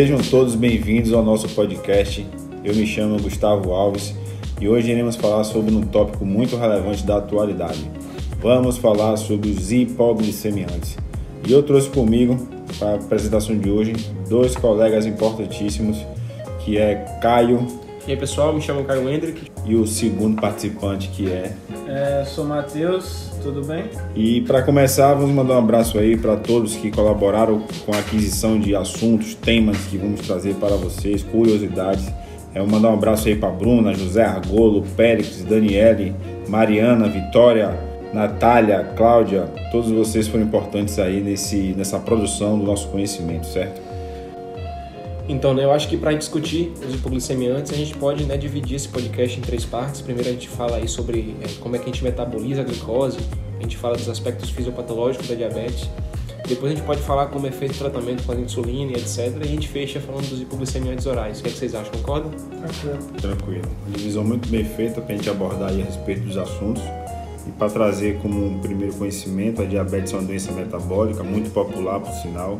Sejam todos bem-vindos ao nosso podcast. Eu me chamo Gustavo Alves e hoje iremos falar sobre um tópico muito relevante da atualidade. Vamos falar sobre os hipoglicemiantes. E eu trouxe comigo para a apresentação de hoje dois colegas importantíssimos, que é Caio. E aí pessoal, me chamo Caio Hendrick. E o segundo participante que é. É, sou Matheus, tudo bem? E para começar, vamos mandar um abraço aí para todos que colaboraram com a aquisição de assuntos, temas que vamos trazer para vocês, curiosidades. É, vou mandar um abraço aí para Bruna, José Argolo, Périx, Daniele, Mariana, Vitória, Natália, Cláudia, todos vocês foram importantes aí nesse, nessa produção do nosso conhecimento, certo? Então, né, eu acho que para discutir os hipoglicemiantes, a gente pode né, dividir esse podcast em três partes. Primeiro, a gente fala aí sobre é, como é que a gente metaboliza a glicose, a gente fala dos aspectos fisiopatológicos da diabetes. Depois, a gente pode falar como é feito o tratamento com a insulina e etc. E a gente fecha falando dos hipoglicemiantes orais. O que, é que vocês acham? Concordam? Tranquilo. Tranquilo. Divisão muito bem feita para a gente abordar aí a respeito dos assuntos. E para trazer como um primeiro conhecimento, a diabetes é uma doença metabólica muito popular, por sinal,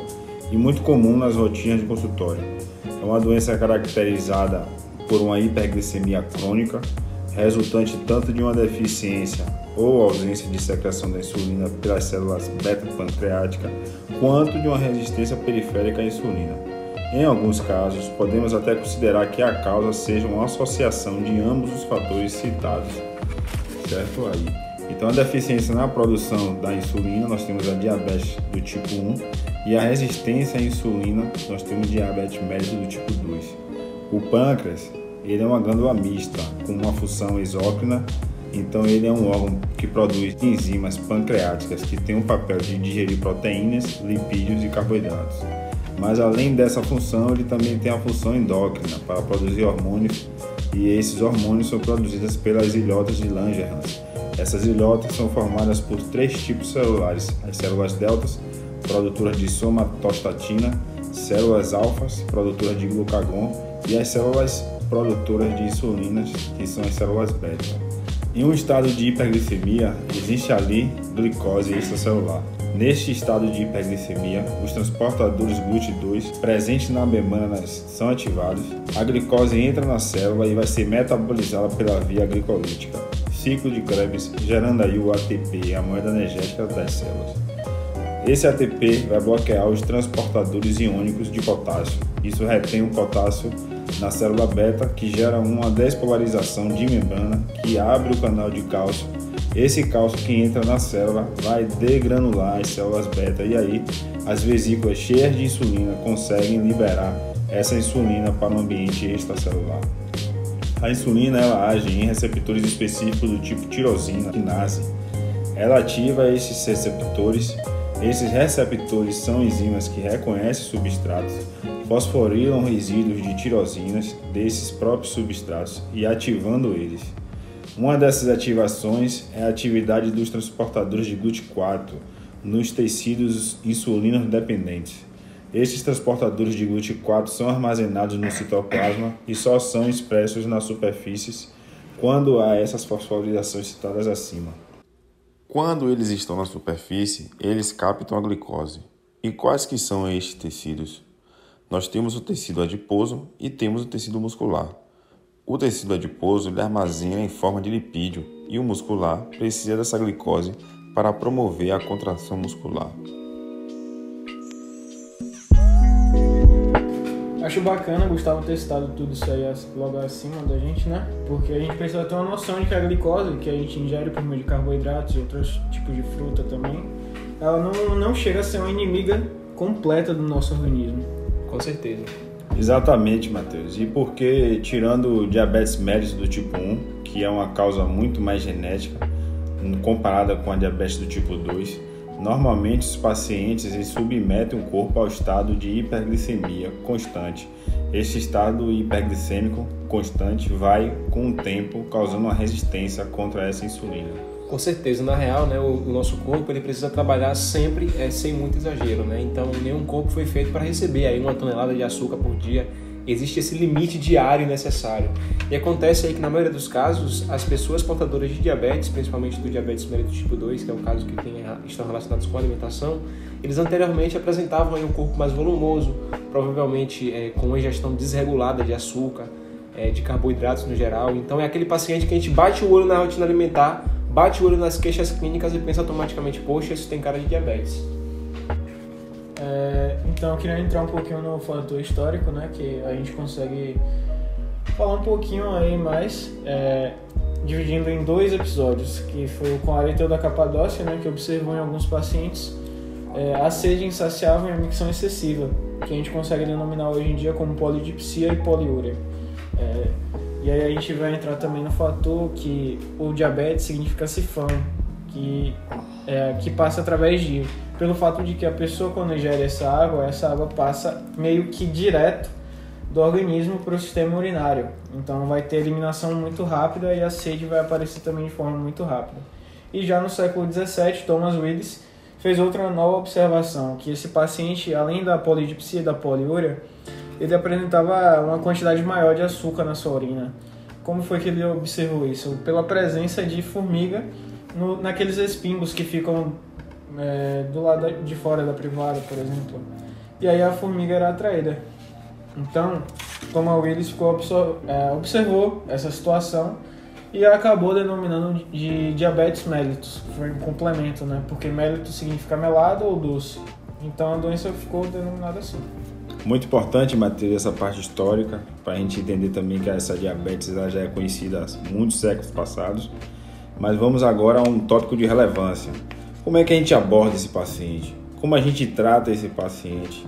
e muito comum nas rotinas de consultório. É uma doença caracterizada por uma hiperglicemia crônica, resultante tanto de uma deficiência ou ausência de secreção da insulina pelas células beta-pancreática, quanto de uma resistência periférica à insulina. Em alguns casos, podemos até considerar que a causa seja uma associação de ambos os fatores citados. Certo aí. Então, a deficiência na produção da insulina, nós temos a diabetes do tipo 1 e a resistência à insulina, nós temos diabetes mellitus do tipo 2. O pâncreas, ele é uma glândula mista com uma função exócrina, então ele é um órgão que produz enzimas pancreáticas que tem o papel de digerir proteínas, lipídios e carboidratos. Mas além dessa função, ele também tem a função endócrina para produzir hormônios e esses hormônios são produzidos pelas ilhotas de Langerhans essas ilhotas são formadas por três tipos celulares: as células deltas, produtoras de somatostatina, células alfas, produtoras de glucagon, e as células produtoras de insulinas, que são as células beta. Em um estado de hiperglicemia, existe ali glicose extracelular. Neste estado de hiperglicemia, os transportadores GLUT2 presentes na membrana são ativados, a glicose entra na célula e vai ser metabolizada pela via glicolítica ciclo de Krebs, gerando aí o ATP, a moeda energética das células. Esse ATP vai bloquear os transportadores iônicos de potássio. Isso retém o potássio na célula beta, que gera uma despolarização de membrana que abre o canal de cálcio. Esse cálcio que entra na célula vai degranular as células beta e aí as vesículas cheias de insulina conseguem liberar essa insulina para o ambiente extracelular. A insulina ela age em receptores específicos do tipo tirosina, quinase. Ela ativa esses receptores. Esses receptores são enzimas que reconhecem substratos, fosforilam resíduos de tirosinas desses próprios substratos e ativando eles. Uma dessas ativações é a atividade dos transportadores de GLUT4 nos tecidos insulinos dependentes. Estes transportadores de GLUT4 são armazenados no citoplasma e só são expressos nas superfícies quando há essas fosforilações citadas acima. Quando eles estão na superfície, eles captam a glicose. E quais que são estes tecidos? Nós temos o tecido adiposo e temos o tecido muscular. O tecido adiposo ele armazena em forma de lipídio e o muscular precisa dessa glicose para promover a contração muscular. Acho bacana, Gustavo, ter citado tudo isso aí logo acima da gente, né? Porque a gente precisa ter uma noção de que a glicose, que a gente ingere por meio de carboidratos e outros tipos de fruta também, ela não, não chega a ser uma inimiga completa do nosso organismo. Com certeza. Exatamente, Matheus. E porque, tirando o diabetes mellitus do tipo 1, que é uma causa muito mais genética, comparada com a diabetes do tipo 2, Normalmente, os pacientes submetem o corpo ao estado de hiperglicemia constante. Este estado hiperglicêmico constante vai, com o tempo, causando uma resistência contra essa insulina. Com certeza, na real, né, o, o nosso corpo ele precisa trabalhar sempre é, sem muito exagero, né? Então, nenhum corpo foi feito para receber aí uma tonelada de açúcar por dia existe esse limite diário necessário. E acontece aí que, na maioria dos casos, as pessoas portadoras de diabetes, principalmente do diabetes mellitus tipo 2, que é um caso que tem, estão relacionados com a alimentação, eles anteriormente apresentavam aí um corpo mais volumoso, provavelmente é, com ingestão desregulada de açúcar, é, de carboidratos no geral. Então é aquele paciente que a gente bate o olho na rotina alimentar, bate o olho nas queixas clínicas e pensa automaticamente, poxa, isso tem cara de diabetes. É, então eu queria entrar um pouquinho no fator histórico, né, que a gente consegue falar um pouquinho aí mais, é, dividindo em dois episódios, que foi com a areteu da Capadócia, né, que observou em alguns pacientes é, a sede insaciável e a micção excessiva, que a gente consegue denominar hoje em dia como polidipsia e poliúria. É, e aí a gente vai entrar também no fator que o diabetes significa sifão, que, é, que passa através de pelo fato de que a pessoa quando ingere essa água, essa água passa meio que direto do organismo para o sistema urinário. Então vai ter eliminação muito rápida e a sede vai aparecer também de forma muito rápida. E já no século 17, Thomas Willis fez outra nova observação, que esse paciente, além da polidipsia e da poliúria, ele apresentava uma quantidade maior de açúcar na sua urina. Como foi que ele observou isso? Pela presença de formiga no, naqueles espingos que ficam é, do lado de fora da privada, por exemplo. E aí a formiga era atraída. Então, Thomas Willis ficou, é, observou essa situação e acabou denominando de diabetes mellitus, foi um complemento, né? Porque mellitus significa melado ou doce. Então a doença ficou denominada assim. Muito importante, Matheus, essa parte histórica, para a gente entender também que essa diabetes já é conhecida há muitos séculos passados. Mas vamos agora a um tópico de relevância. Como é que a gente aborda esse paciente? Como a gente trata esse paciente?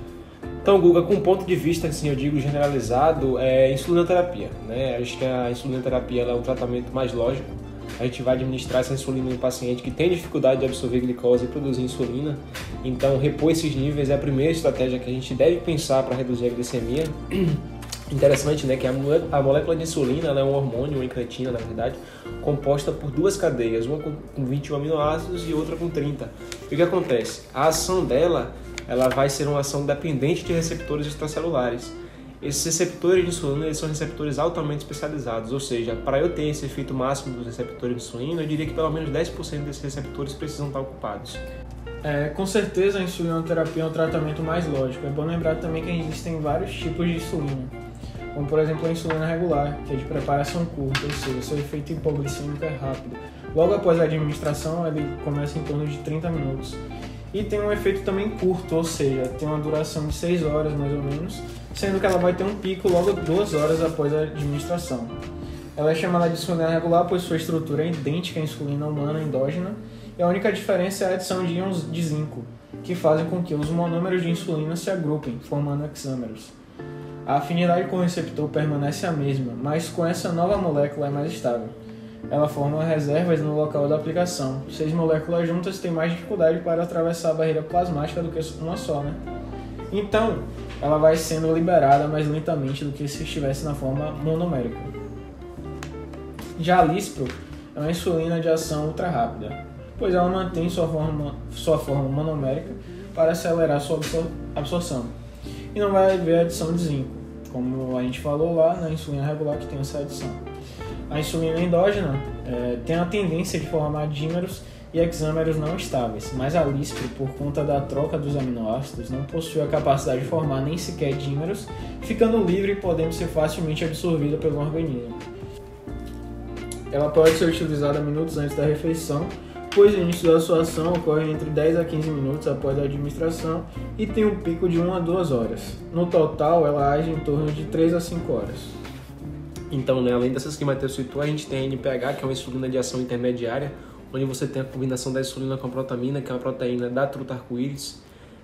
Então, Guga, com um ponto de vista, assim, eu digo generalizado, é insulinoterapia. Né? Acho que a insulinoterapia é um tratamento mais lógico. A gente vai administrar essa insulina um paciente que tem dificuldade de absorver glicose e produzir insulina. Então, repor esses níveis é a primeira estratégia que a gente deve pensar para reduzir a glicemia. Interessante, né, que a molécula de insulina é um hormônio, uma incretina, na verdade, composta por duas cadeias, uma com 21 aminoácidos e outra com 30. E o que acontece? A ação dela, ela vai ser uma ação dependente de receptores extracelulares. Esses receptores de insulina eles são receptores altamente especializados, ou seja, para eu ter esse efeito máximo dos receptores de insulina, eu diria que pelo menos 10% desses receptores precisam estar ocupados. É, com certeza a insulinoterapia é um tratamento mais lógico. É bom lembrar também que existem vários tipos de insulina como por exemplo a insulina regular, que é de preparação curta, ou seja, seu efeito hipoglicêmico é rápido. Logo após a administração, ele começa em torno de 30 minutos. E tem um efeito também curto, ou seja, tem uma duração de 6 horas mais ou menos, sendo que ela vai ter um pico logo 2 horas após a administração. Ela é chamada de insulina regular pois sua estrutura é idêntica à insulina humana endógena, e a única diferença é a adição de íons de zinco, que fazem com que os monômeros de insulina se agrupem, formando hexâmeros. A afinidade com o receptor permanece a mesma, mas com essa nova molécula é mais estável. Ela forma reservas no local da aplicação. Seis moléculas juntas têm mais dificuldade para atravessar a barreira plasmática do que uma só, né? Então, ela vai sendo liberada mais lentamente do que se estivesse na forma monomérica. Já a Lispro é uma insulina de ação ultra rápida, pois ela mantém sua forma, sua forma monomérica para acelerar sua absorção e não vai haver adição de zinco, como a gente falou lá na insulina regular que tem essa adição. A insulina endógena é, tem a tendência de formar dímeros e hexâmeros não estáveis, mas a LISPRO, por conta da troca dos aminoácidos, não possui a capacidade de formar nem sequer dímeros, ficando livre e podendo ser facilmente absorvida pelo organismo. Ela pode ser utilizada minutos antes da refeição pois o início da sua ação ocorre entre 10 a 15 minutos após a administração e tem um pico de 1 a 2 horas. No total, ela age em torno de 3 a 5 horas. Então, né, além dessas que Matheus citou, a gente tem a NPH, que é uma insulina de ação intermediária, onde você tem a combinação da insulina com a protamina, que é uma proteína da truta arco-íris.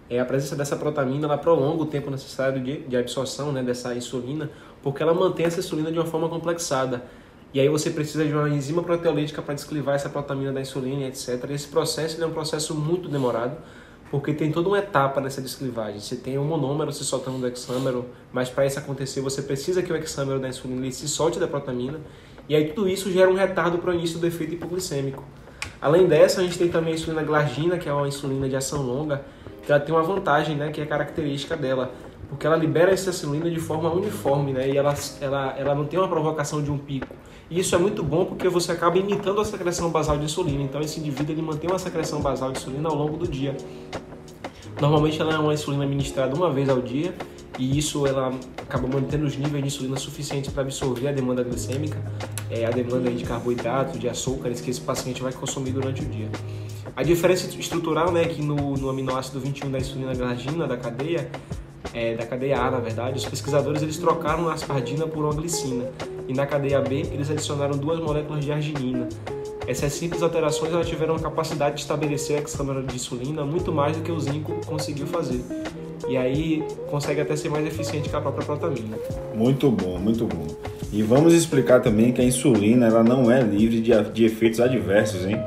É, a presença dessa protamina ela prolonga o tempo necessário de, de absorção né, dessa insulina, porque ela mantém essa insulina de uma forma complexada. E aí você precisa de uma enzima proteolítica para desclivar essa protamina da insulina, etc. Esse processo é um processo muito demorado, porque tem toda uma etapa nessa desclivagem. Você tem um monômero se soltando do hexâmero, mas para isso acontecer você precisa que o hexâmero da insulina se solte da protamina, e aí tudo isso gera um retardo para o início do efeito hipoglicêmico. Além dessa, a gente tem também a insulina glargina, que é uma insulina de ação longa, que ela tem uma vantagem, né, que é característica dela. porque ela libera essa insulina de forma uniforme, né? E ela, ela, ela não tem uma provocação de um pico. E isso é muito bom porque você acaba imitando a secreção basal de insulina. Então esse indivíduo ele mantém uma secreção basal de insulina ao longo do dia. Normalmente ela é uma insulina administrada uma vez ao dia e isso ela acaba mantendo os níveis de insulina suficientes para absorver a demanda glicêmica, é, a demanda de carboidratos, de açúcares que esse paciente vai consumir durante o dia. A diferença estrutural né, é que no, no aminoácido 21 da insulina glargina da cadeia, é, da cadeia A, na verdade, os pesquisadores eles trocaram a aspargina por uma glicina e na cadeia B eles adicionaram duas moléculas de arginina. Essas simples alterações elas tiveram a capacidade de estabelecer a hexamerose de insulina muito mais do que o zinco conseguiu fazer. E aí consegue até ser mais eficiente que a própria protamina. Muito bom, muito bom. E vamos explicar também que a insulina ela não é livre de, de efeitos adversos, hein?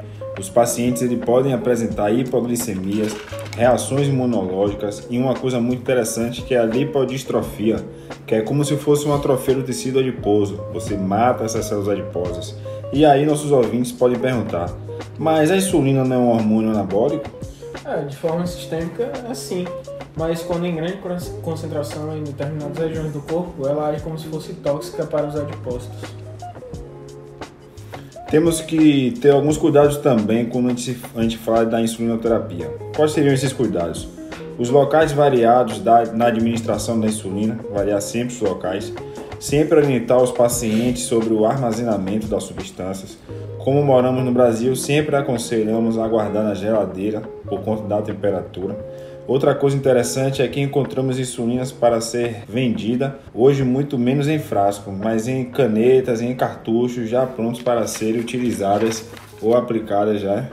Os pacientes ele podem apresentar hipoglicemias, reações imunológicas e uma coisa muito interessante que é a lipodistrofia, que é como se fosse uma atrofia do tecido adiposo. Você mata essas células adiposas. E aí nossos ouvintes podem perguntar: mas a insulina não é um hormônio anabólico? É, de forma sistêmica, é sim. Mas quando em grande concentração em determinadas regiões do corpo, ela age como se fosse tóxica para os adipócitos. Temos que ter alguns cuidados também quando a gente, a gente fala da insulinoterapia. Quais seriam esses cuidados? Os locais variados da, na administração da insulina, variar sempre os locais, sempre orientar os pacientes sobre o armazenamento das substâncias. Como moramos no Brasil, sempre aconselhamos a guardar na geladeira por conta da temperatura. Outra coisa interessante é que encontramos insulinas para ser vendida hoje muito menos em frasco, mas em canetas, em cartuchos já prontos para serem utilizadas ou aplicadas já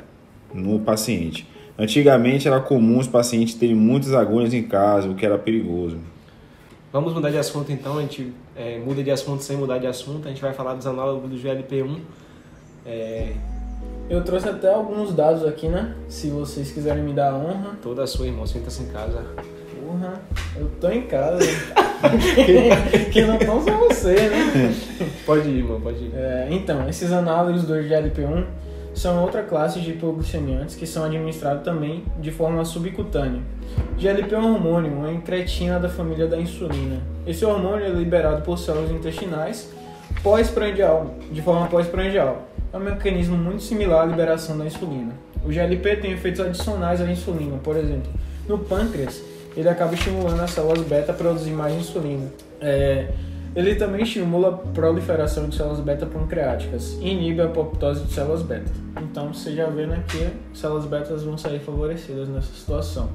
no paciente. Antigamente era comum os pacientes terem muitas agulhas em casa, o que era perigoso. Vamos mudar de assunto então, a gente é, muda de assunto sem mudar de assunto, a gente vai falar dos análogos do GLP-1. É, eu trouxe até alguns dados aqui, né? Se vocês quiserem me dar a honra. Toda a sua, irmão. Sinta-se em casa. Porra, eu tô em casa. que não tão só você, né? Pode ir, irmão, pode ir. É, então, esses análogos do GLP-1 são outra classe de hipoglicemiantes que são administrados também de forma subcutânea. GLP é um hormônio, uma incretina da família da insulina. Esse hormônio é liberado por células intestinais pós-prandial, de forma pós-prandial é um mecanismo muito similar à liberação da insulina. O GLP tem efeitos adicionais à insulina, por exemplo, no pâncreas, ele acaba estimulando as células beta a produzir mais insulina. É, ele também estimula a proliferação de células beta pancreáticas e inibe a apoptose de células beta. Então você já vê né, que células beta vão sair favorecidas nessa situação.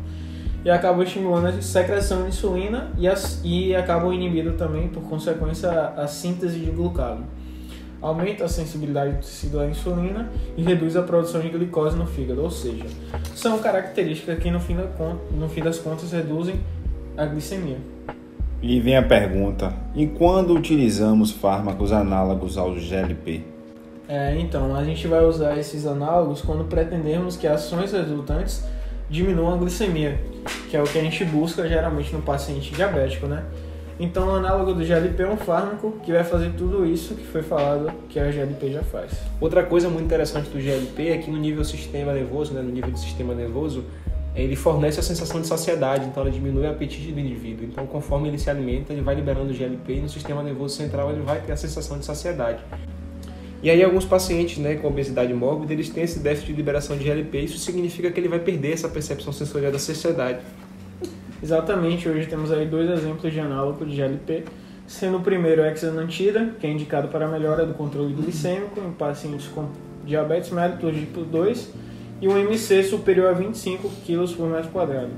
E acabam estimulando a secreção de insulina e, as, e acabam inibindo também, por consequência, a, a síntese de glucagônio aumenta a sensibilidade do tecido à insulina e reduz a produção de glicose no fígado, ou seja, são características que no fim, da, no fim das contas reduzem a glicemia. E vem a pergunta: e quando utilizamos fármacos análogos ao GLP? É, então, a gente vai usar esses análogos quando pretendemos que ações resultantes diminuam a glicemia, que é o que a gente busca geralmente no paciente diabético, né? Então, o análogo do GLP é um fármaco que vai fazer tudo isso que foi falado que a GLP já faz. Outra coisa muito interessante do GLP é que no nível sistema nervoso, né, no nível do sistema nervoso, ele fornece a sensação de saciedade, então ele diminui o apetite do indivíduo. Então, conforme ele se alimenta, ele vai liberando GLP e no sistema nervoso central ele vai ter a sensação de saciedade. E aí alguns pacientes né, com obesidade mórbida, eles têm esse déficit de liberação de GLP, isso significa que ele vai perder essa percepção sensorial da saciedade. Exatamente, hoje temos aí dois exemplos de análogo de GLP, sendo o primeiro o hexanantida, que é indicado para a melhora do controle glicêmico em pacientes com diabetes mellitus tipo 2, e um MC superior a 25 kg por metro quadrado.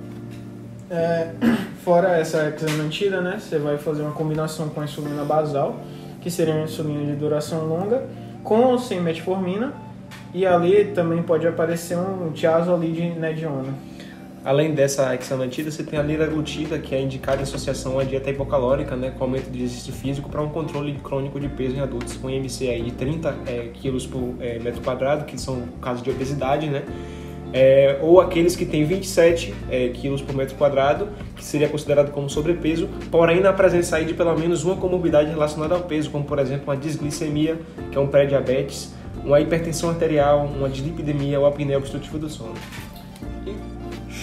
É, fora essa hexanantida, né, você vai fazer uma combinação com a insulina basal, que seria uma insulina de duração longa, com ou sem metformina, e ali também pode aparecer um tiazolide nediona. Além dessa hexanantida, você tem a liraglutida, que é indicada em associação à dieta hipocalórica, né, com aumento de exercício físico para um controle crônico de peso em adultos com IMC aí de 30 é, quilos por é, metro quadrado, que são casos de obesidade, né? É, ou aqueles que têm 27 é, quilos por metro quadrado, que seria considerado como sobrepeso, porém na presença aí de pelo menos uma comorbidade relacionada ao peso, como por exemplo uma disglicemia, que é um pré-diabetes, uma hipertensão arterial, uma dislipidemia ou apneia obstrutiva do sono.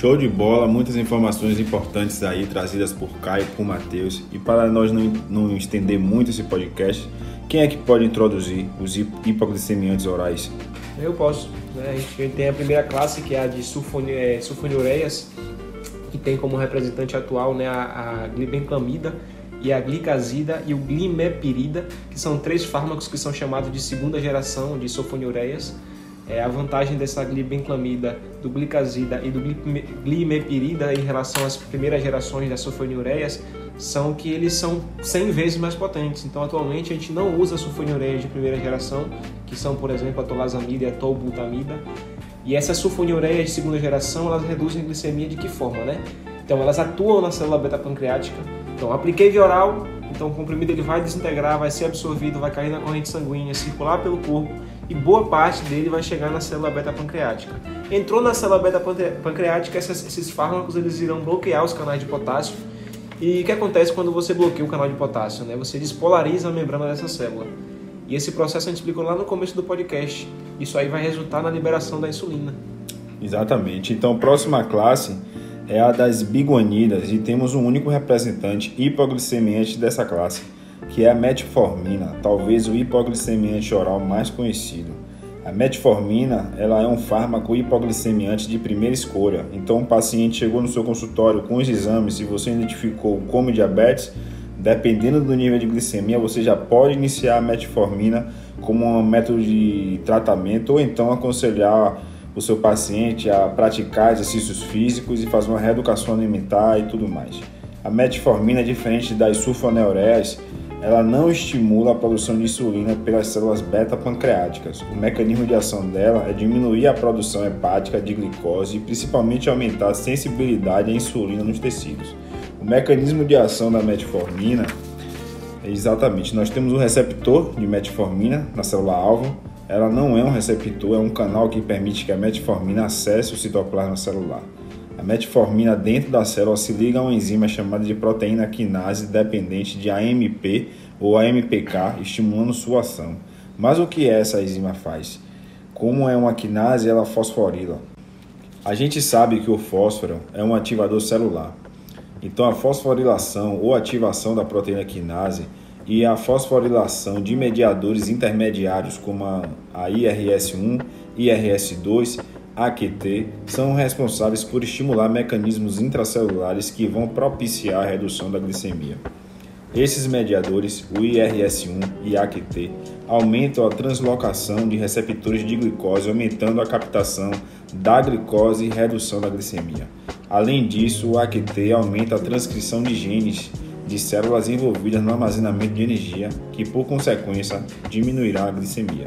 Show de bola, muitas informações importantes aí trazidas por Caio, por Matheus. E para nós não, não estender muito esse podcast, quem é que pode introduzir os hipoglicemiantes orais? Eu posso. Né? A gente tem a primeira classe que é a de sulfonilureias, que tem como representante atual né, a, a glibenclamida e a glicazida e o glimepirida, que são três fármacos que são chamados de segunda geração de sulfonilureias. É, a vantagem dessa glibenclamida, do glicazida e do glimepirida em relação às primeiras gerações das sulfonilureias são que eles são 100 vezes mais potentes. Então, atualmente, a gente não usa sulfonilureias de primeira geração, que são, por exemplo, a tolazamida e a tolbutamida. E essas sulfonilureias de segunda geração, elas reduzem a glicemia de que forma, né? Então, elas atuam na célula beta-pancreática. Então, apliquei via oral, então o comprimido ele vai desintegrar, vai ser absorvido, vai cair na corrente sanguínea, circular pelo corpo e boa parte dele vai chegar na célula beta-pancreática. Entrou na célula beta-pancreática, esses fármacos eles irão bloquear os canais de potássio. E o que acontece quando você bloqueia o canal de potássio? Né? Você despolariza a membrana dessa célula. E esse processo a gente explicou lá no começo do podcast. Isso aí vai resultar na liberação da insulina. Exatamente. Então, próxima classe é a das biguanidas e temos um único representante hipoglicemiante dessa classe, que é a metformina, talvez o hipoglicemiante oral mais conhecido. A metformina ela é um fármaco hipoglicemiante de primeira escolha. Então, o paciente chegou no seu consultório com os exames e você identificou como diabetes, dependendo do nível de glicemia, você já pode iniciar a metformina como um método de tratamento ou então aconselhar o seu paciente a praticar exercícios físicos e fazer uma reeducação alimentar e tudo mais. A metformina, é diferente das sulfoneureias, ela não estimula a produção de insulina pelas células beta-pancreáticas. O mecanismo de ação dela é diminuir a produção hepática de glicose e principalmente aumentar a sensibilidade à insulina nos tecidos. O mecanismo de ação da metformina é exatamente, nós temos um receptor de metformina na célula alvo, ela não é um receptor, é um canal que permite que a metformina acesse o citoplasma celular. A metformina dentro da célula se liga a uma enzima chamada de proteína quinase dependente de AMP ou AMPK, estimulando sua ação. Mas o que essa enzima faz? Como é uma quinase, ela fosforila. A gente sabe que o fósforo é um ativador celular. Então a fosforilação ou ativação da proteína quinase e a fosforilação de mediadores intermediários como a IRS1, IRS2, AQT são responsáveis por estimular mecanismos intracelulares que vão propiciar a redução da glicemia. Esses mediadores, o IRS1 e AQT, aumentam a translocação de receptores de glicose, aumentando a captação da glicose e redução da glicemia. Além disso, o AQT aumenta a transcrição de genes de células envolvidas no armazenamento de energia, que por consequência diminuirá a glicemia.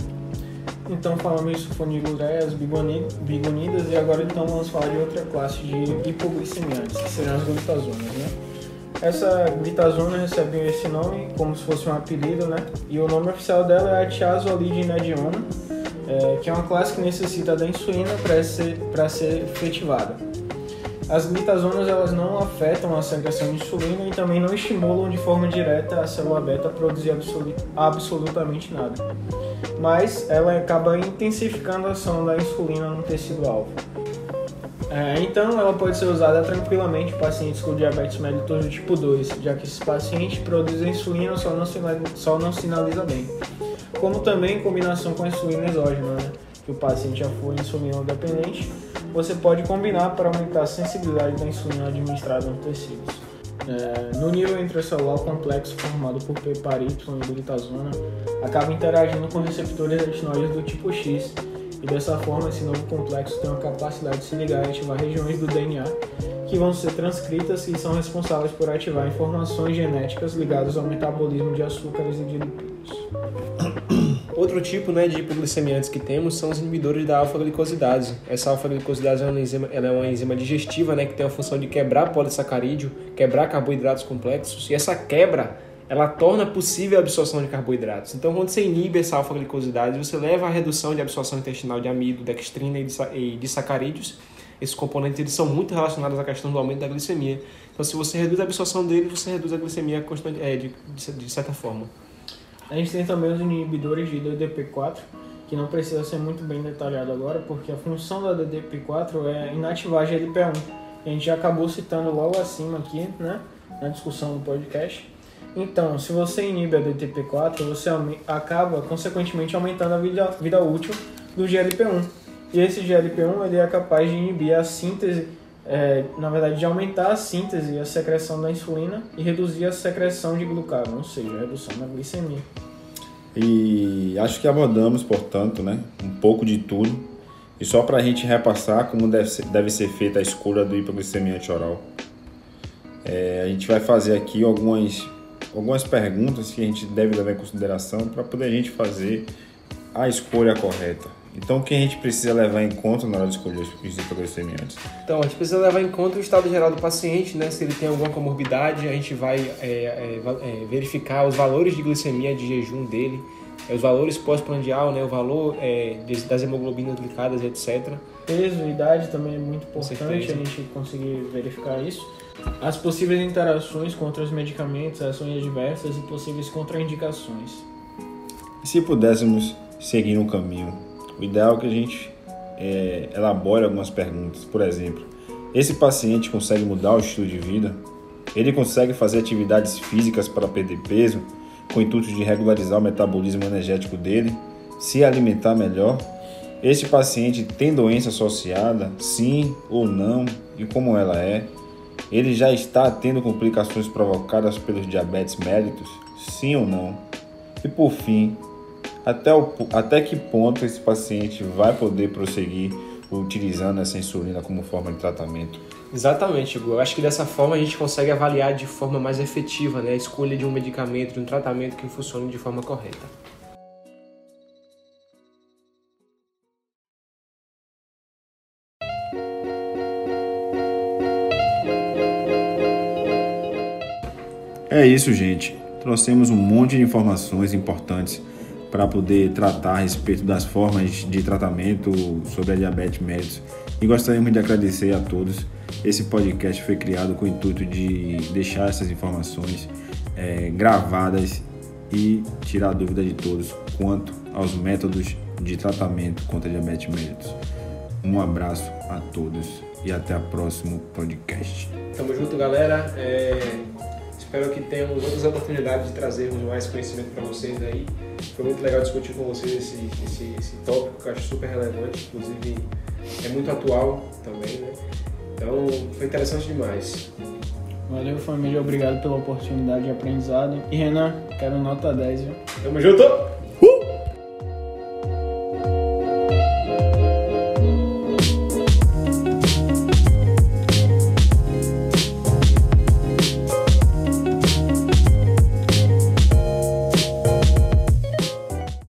Então falamos isso funilureias, bigonidas e agora então vamos falar de outra classe de hipoglicemiantes, que serão as glutazonas, né? Essa glitazona recebe esse nome como se fosse um apelido, né? E o nome oficial dela é a tiazolidinediona, é, que é uma classe que necessita da insulina para ser, ser efetivada. As glitazonas elas não afetam a secreção de insulina e também não estimulam de forma direta a célula beta a produzir absolutamente nada. Mas ela acaba intensificando a ação da insulina no tecido alvo. É, então, ela pode ser usada tranquilamente em pacientes com diabetes mellitus tipo 2, já que esses pacientes produzem insulina só não, só não sinaliza bem. Como também em combinação com a insulina exógena, né? que o paciente já foi insulino dependente você pode combinar para aumentar a sensibilidade da insulina administrada nos tecidos. É, no nível intracelular, o complexo formado por PPAR-Y e glitazona acaba interagindo com receptores retinóides do tipo X e dessa forma esse novo complexo tem a capacidade de se ligar e ativar regiões do DNA que vão ser transcritas e são responsáveis por ativar informações genéticas ligadas ao metabolismo de açúcares e de lipídios. Outro tipo né, de hipoglicemiantes que temos são os inibidores da alfa-glicosidase. Essa alfa-glicosidase é, uma enzima, ela é uma enzima digestiva né, que tem a função de quebrar polissacarídeo, quebrar carboidratos complexos, e essa quebra ela torna possível a absorção de carboidratos. Então, quando você inibe essa alfa-glicosidase, você leva à redução de absorção intestinal de amido, dextrina e de sacarídeos. Esses componentes eles são muito relacionados à questão do aumento da glicemia. Então, se você reduz a absorção deles, você reduz a glicemia é, de, de, de certa forma. A gente tem também os inibidores de DDP4, que não precisa ser muito bem detalhado agora, porque a função da DDP4 é inativar a GLP1, A gente já acabou citando logo acima aqui, né? Na discussão do podcast. Então, se você inibe a DTP4, você acaba, consequentemente, aumentando a vida, vida útil do GLP-1. E esse GLP-1 ele é capaz de inibir a síntese, é, na verdade, de aumentar a síntese e a secreção da insulina e reduzir a secreção de glucagônio, ou seja, a redução da glicemia. E acho que abordamos, portanto, né, um pouco de tudo. E só para a gente repassar como deve ser, deve ser feita a escolha do hipoglicemiante oral. É, a gente vai fazer aqui algumas, algumas perguntas que a gente deve levar em consideração para poder a gente fazer a escolha correta. Então, o que a gente precisa levar em conta na hora de escolher os hipoglicemiantes? Então, a gente precisa levar em conta o estado geral do paciente, né? Se ele tem alguma comorbidade, a gente vai é, é, é, verificar os valores de glicemia de jejum dele, é, os valores pós-prandial, né? O valor é, das hemoglobinas glicadas, etc. Peso e idade também é muito importante a gente conseguir verificar isso. As possíveis interações com outros medicamentos, ações adversas e possíveis contraindicações. E se pudéssemos seguir um caminho o ideal é que a gente é, elabore algumas perguntas. Por exemplo, esse paciente consegue mudar o estilo de vida? Ele consegue fazer atividades físicas para perder peso, com o intuito de regularizar o metabolismo energético dele, se alimentar melhor? Este paciente tem doença associada, sim ou não, e como ela é? Ele já está tendo complicações provocadas pelos diabetes mellitus, sim ou não? E por fim, até, o, até que ponto esse paciente vai poder prosseguir utilizando essa insulina como forma de tratamento. Exatamente, Hugo. Eu acho que dessa forma a gente consegue avaliar de forma mais efetiva né, a escolha de um medicamento, de um tratamento que funcione de forma correta. É isso, gente. Trouxemos um monte de informações importantes para poder tratar a respeito das formas de tratamento sobre a diabetes mellitus. E gostaríamos de agradecer a todos. Esse podcast foi criado com o intuito de deixar essas informações é, gravadas e tirar dúvida de todos quanto aos métodos de tratamento contra a diabetes mellitus. Um abraço a todos e até o próximo podcast. Tamo junto, galera. É... Espero que tenhamos outras oportunidades de trazermos mais conhecimento para vocês aí. Foi muito legal discutir com vocês esse, esse, esse tópico que eu acho super relevante, inclusive é muito atual também, né? Então foi interessante demais. Valeu, família. Obrigado pela oportunidade de aprendizado. E Renan, quero nota 10, viu? Tamo junto!